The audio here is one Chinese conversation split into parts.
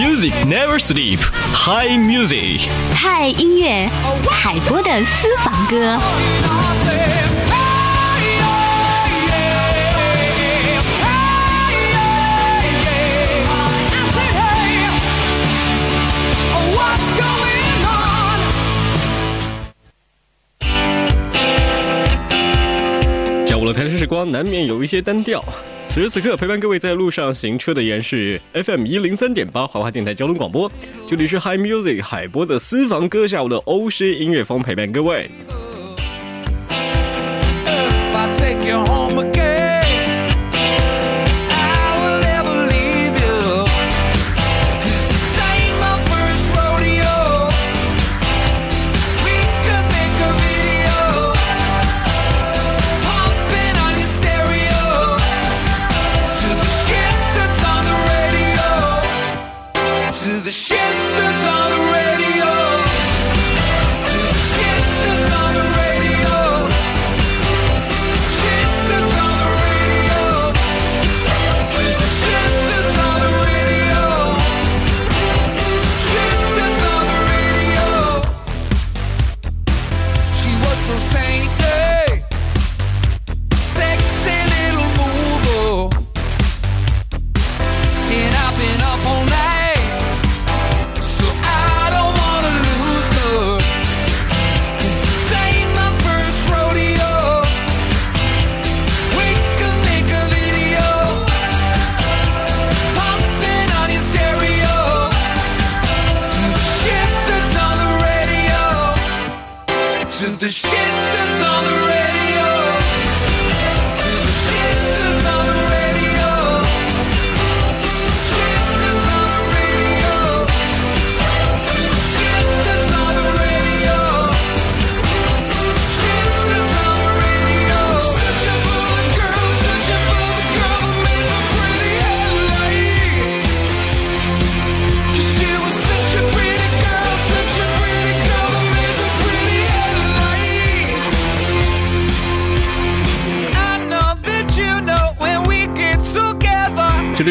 Music never sleep. High music. 嗨音乐，海波的私房歌。下午的，开车时光难免有一些单调。此时此刻，陪伴各位在路上行车的依然是 FM 一零三点八华华电台交通广播，这里是 High Music 海波的私房歌，下午的欧式音乐风陪伴各位。里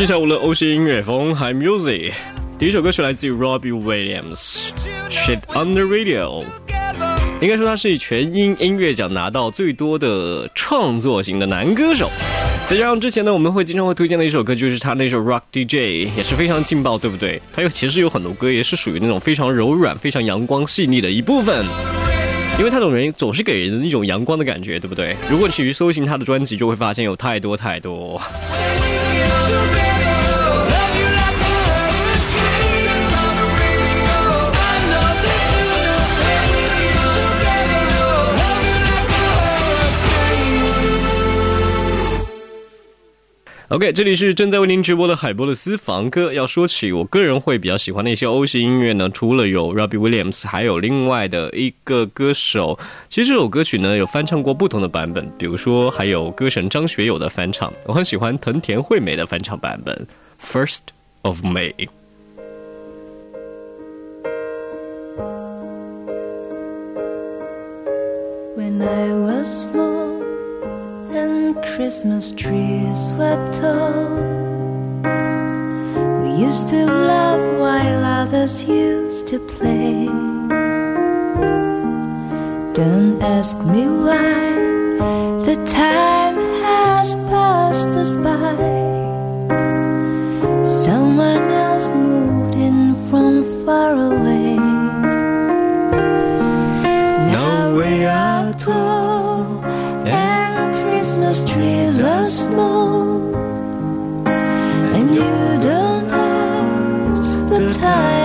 是下午的欧式音乐风 High Music，第一首歌曲来自于 Robbie Williams，Shit on the Radio。应该说他是全英音乐奖拿到最多的创作型的男歌手。再加上之前呢，我们会经常会推荐的一首歌，就是他那首 Rock DJ，也是非常劲爆，对不对？他又其实有很多歌也是属于那种非常柔软、非常阳光细腻的一部分。因为他总人总是给人一种阳光的感觉，对不对？如果你去搜寻他的专辑，就会发现有太多太多。OK，这里是正在为您直播的海波的私房歌。要说起我个人会比较喜欢的一些欧式音乐呢，除了有 Robbie Williams，还有另外的一个歌手。其实这首歌曲呢有翻唱过不同的版本，比如说还有歌神张学友的翻唱，我很喜欢藤田惠美的翻唱版本《First of May》。When I was small. And Christmas trees were tall. We used to love while others used to play. Don't ask me why the time has passed us by. Someone else time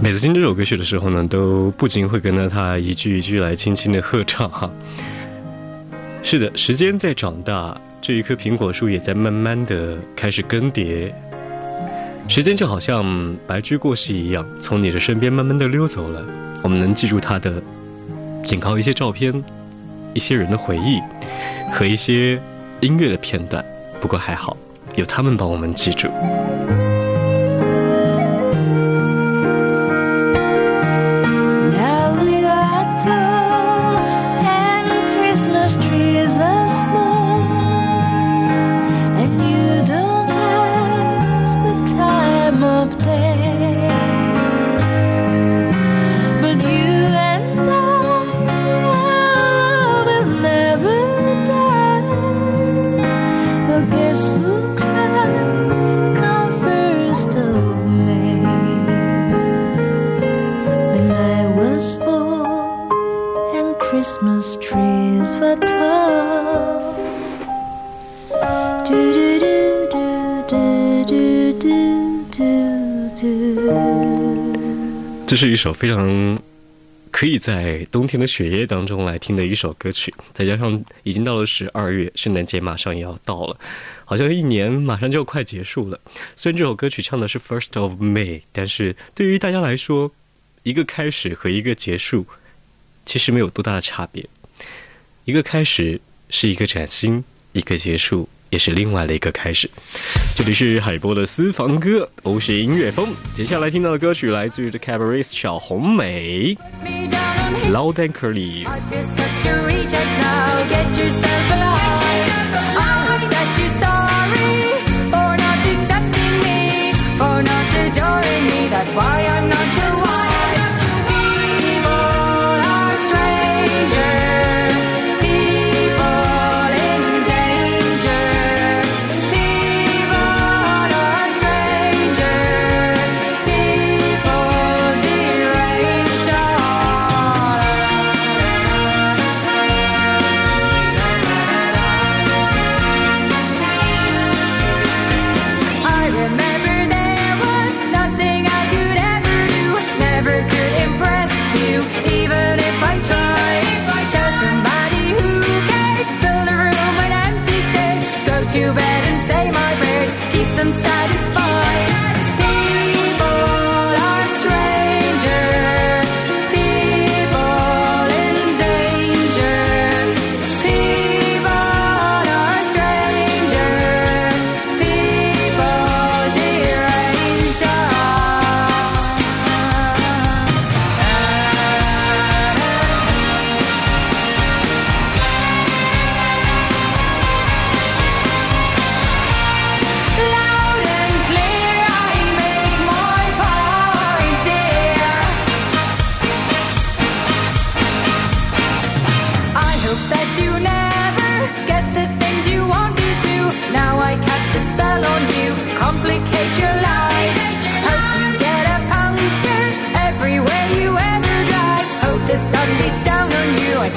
每次听这首歌曲的时候呢，都不禁会跟着它一句一句来轻轻的合唱哈。是的，时间在长大，这一棵苹果树也在慢慢的开始更迭。时间就好像白驹过隙一样，从你的身边慢慢的溜走了。我们能记住它的，仅靠一些照片、一些人的回忆和一些音乐的片段。不过还好，有他们帮我们记住。这是一首非常可以在冬天的雪夜当中来听的一首歌曲，再加上已经到了十二月，圣诞节马上也要到了，好像一年马上就快结束了。虽然这首歌曲唱的是 First of May，但是对于大家来说，一个开始和一个结束其实没有多大的差别。一个开始是一个崭新，一个结束也是另外的一个开始。这里是海波的私房歌，欧式音乐风。接下来听到的歌曲来自于 The Cabaret 小红梅，Loud and Curly。Life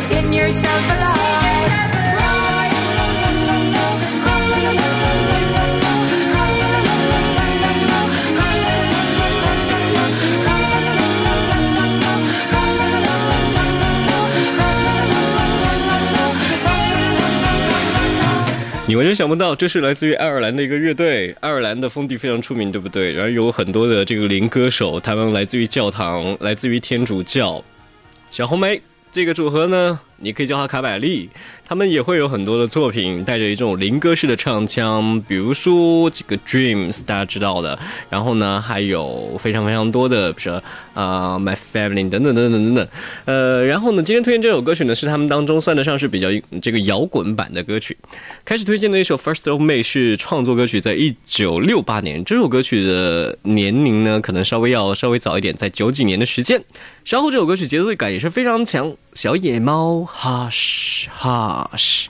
get yourself a 你完全想不到，这是来自于爱尔兰的一个乐队，爱尔兰的风笛非常出名，对不对？然后有很多的这个灵歌手，他们来自于教堂，来自于天主教。小红梅。这个组合呢，你可以叫它卡百利。他们也会有很多的作品，带着一种灵歌式的唱腔，比如说几个 Dreams，大家知道的。然后呢，还有非常非常多的，比如说啊 My Family 等等等等等等。呃，然后呢，今天推荐这首歌曲呢，是他们当中算得上是比较这个摇滚版的歌曲。开始推荐的一首 First of May 是创作歌曲，在一九六八年。这首歌曲的年龄呢，可能稍微要稍微早一点，在九几年的时间。稍后这首歌曲节奏感也是非常强，小野猫 Hush Hush。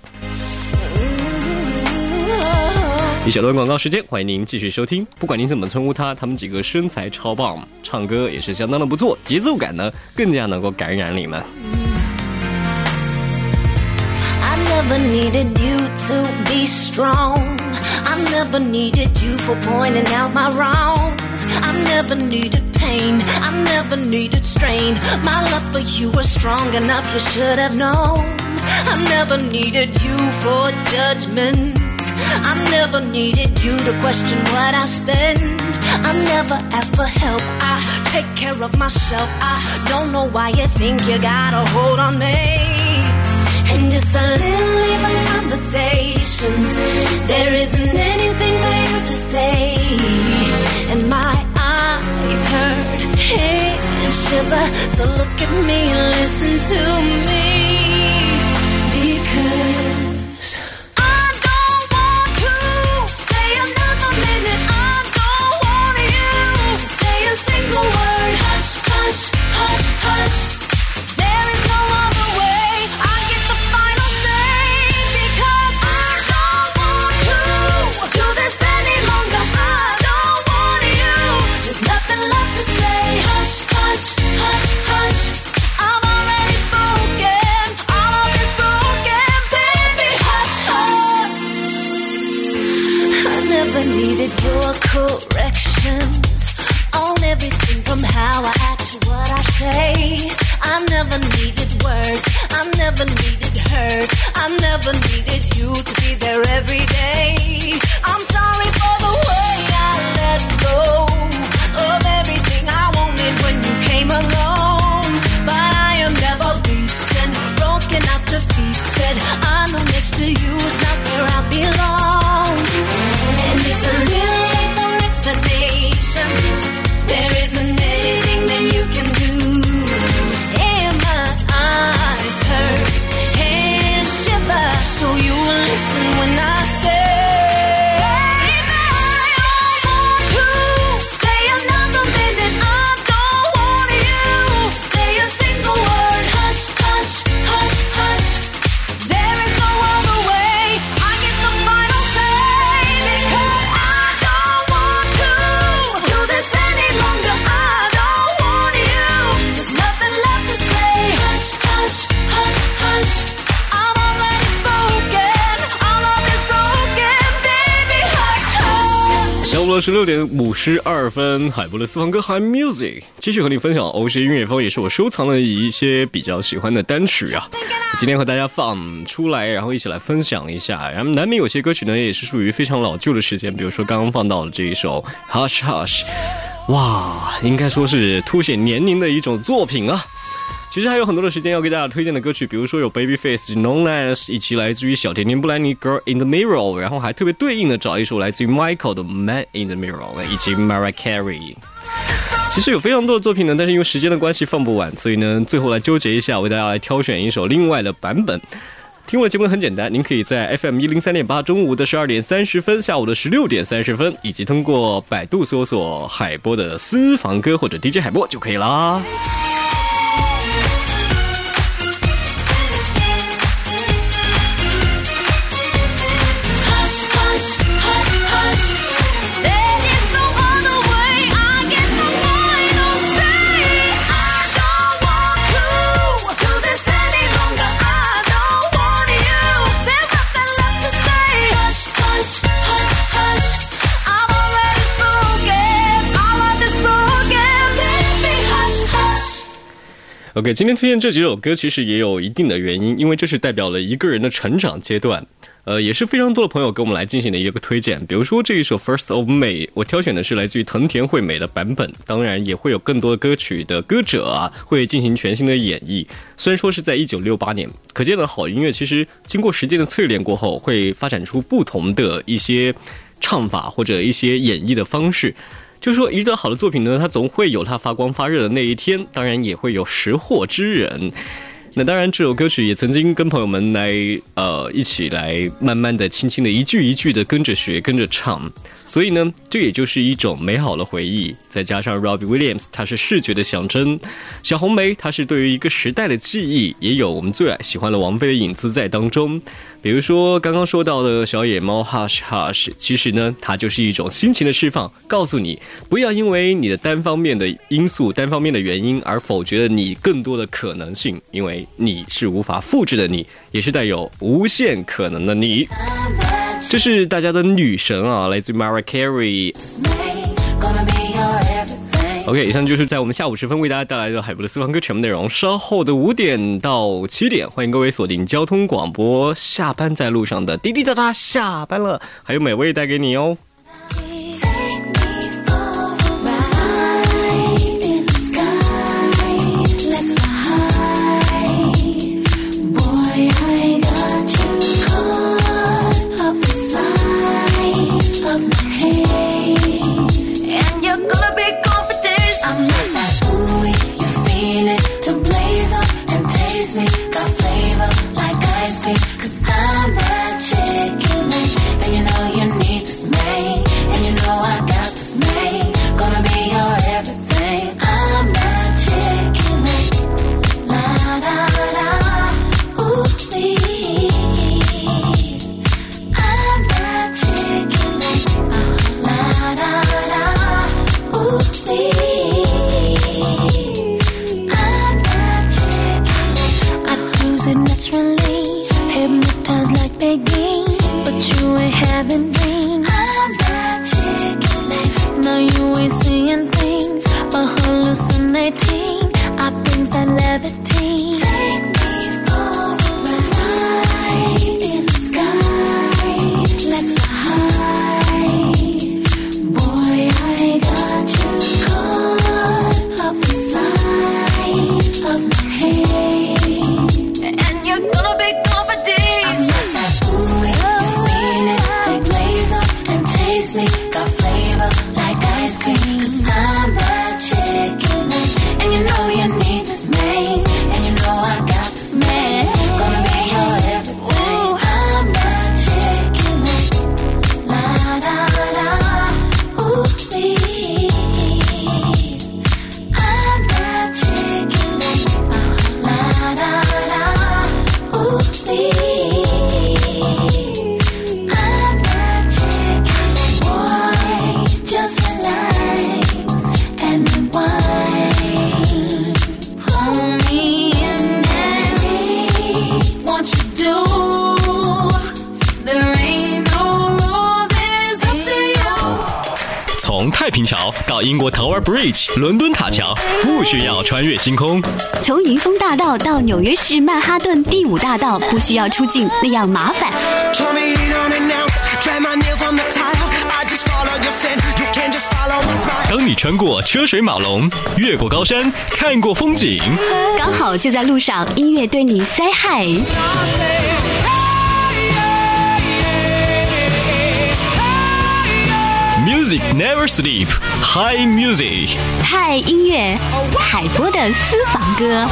一小段广告时间，欢迎您继续收听。不管您怎么称呼他，他们几个身材超棒，唱歌也是相当的不错，节奏感呢更加能够感染你们。I never needed you to be strong. I never needed you for pointing out my wrongs. I never needed pain. I never needed strain. My love for you was strong enough, you should have known. I never needed you for judgment. I never needed you to question what I spend. I never asked for help. I take care of myself. I don't know why you think you got a hold on me. And just a little even conversations. Shiver. So look at me and listen to me. 十六点五十二分，海波的私房歌 High Music 继续和你分享欧式音乐风，也是我收藏的一些比较喜欢的单曲啊。今天和大家放出来，然后一起来分享一下。然后难免有些歌曲呢，也是属于非常老旧的时间，比如说刚刚放到的这一首 Hush Hush，哇，应该说是凸显年龄的一种作品啊。其实还有很多的时间要给大家推荐的歌曲，比如说有 Babyface、Known As，以及来自于小甜甜布兰妮《Girl in the Mirror》，然后还特别对应的找一首来自于 Michael 的《Man in the Mirror》，以及 Mariah Carey。其实有非常多的作品呢，但是因为时间的关系放不完，所以呢，最后来纠结一下，为大家来挑选一首另外的版本。听我的节目很简单，您可以在 FM 一零三点八中午的十二点三十分、下午的十六点三十分，以及通过百度搜索海波的私房歌或者 DJ 海波就可以啦。OK，今天推荐这几首歌其实也有一定的原因，因为这是代表了一个人的成长阶段。呃，也是非常多的朋友给我们来进行的一个推荐。比如说这一首《First of May》，我挑选的是来自于藤田惠美的版本，当然也会有更多的歌曲的歌者啊会进行全新的演绎。虽然说是在一九六八年，可见的好音乐其实经过时间的淬炼过后，会发展出不同的一些唱法或者一些演绎的方式。就说，一个好的作品呢，它总会有它发光发热的那一天，当然也会有识货之人。那当然，这首歌曲也曾经跟朋友们来呃一起来慢慢的、轻轻的一句一句的跟着学、跟着唱，所以呢，这也就是一种美好的回忆。再加上 Robbie Williams，他是视觉的象征；小红梅，她是对于一个时代的记忆，也有我们最爱喜欢的王菲的影子在当中。比如说刚刚说到的小野猫 Hush Hush，其实呢，它就是一种心情的释放，告诉你不要因为你的单方面的因素、单方面的原因而否决了你更多的可能性，因为你是无法复制的你，也是带有无限可能的你。这是大家的女神啊，来自于 Mariah Carey。OK，以上就是在我们下午时分为大家带来的海博的私房歌全部内容。稍后的五点到七点，欢迎各位锁定交通广播，下班在路上的滴滴答答下班了，还有美味带给你哦。英国 Tower Bridge，伦敦塔桥，不需要穿越星空。从迎风大道到纽约市曼哈顿第五大道，不需要出境那样麻烦。当你穿过车水马龙，越过高山，看过风景，刚好就在路上，音乐对你 say hi。Music never sleep. High music. 嗨音乐，海波的私房歌。